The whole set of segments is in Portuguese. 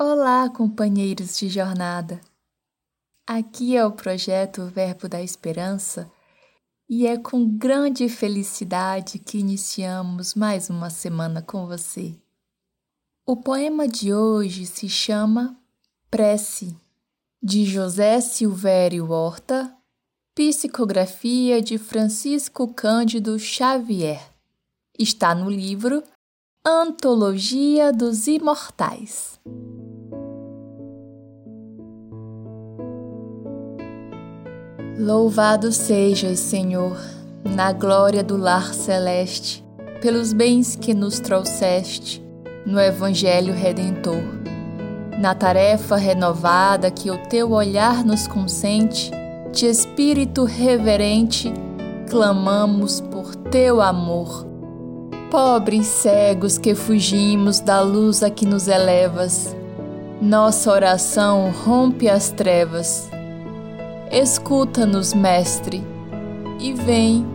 Olá, companheiros de jornada. Aqui é o projeto Verbo da Esperança e é com grande felicidade que iniciamos mais uma semana com você. O poema de hoje se chama Prece, de José Silvério Horta, psicografia de Francisco Cândido Xavier. Está no livro Antologia dos Imortais. Louvado sejas, Senhor, na glória do lar celeste, pelos bens que nos trouxeste no Evangelho Redentor. Na tarefa renovada que o teu olhar nos consente, de espírito reverente, clamamos por teu amor. Pobres cegos que fugimos da luz a que nos elevas, nossa oração rompe as trevas Escuta-nos, Mestre, e vem.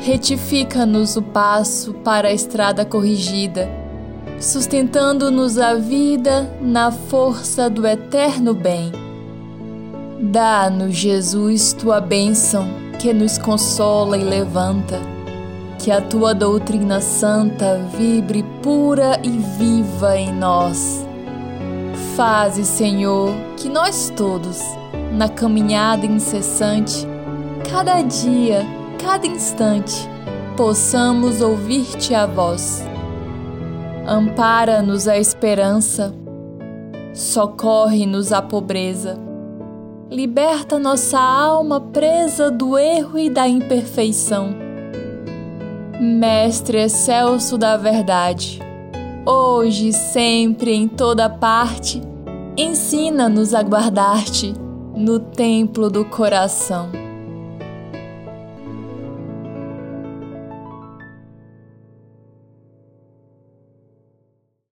Retifica-nos o passo para a estrada corrigida, sustentando-nos a vida na força do eterno bem. Dá-nos, Jesus, tua bênção, que nos consola e levanta. Que a tua doutrina santa vibre pura e viva em nós. Faze, Senhor, que nós todos na caminhada incessante, cada dia, cada instante, possamos ouvir-te a voz. Ampara-nos a esperança, socorre-nos a pobreza, liberta nossa alma presa do erro e da imperfeição. Mestre excelso da verdade, hoje, sempre, em toda parte, ensina-nos a guardar-te no templo do coração.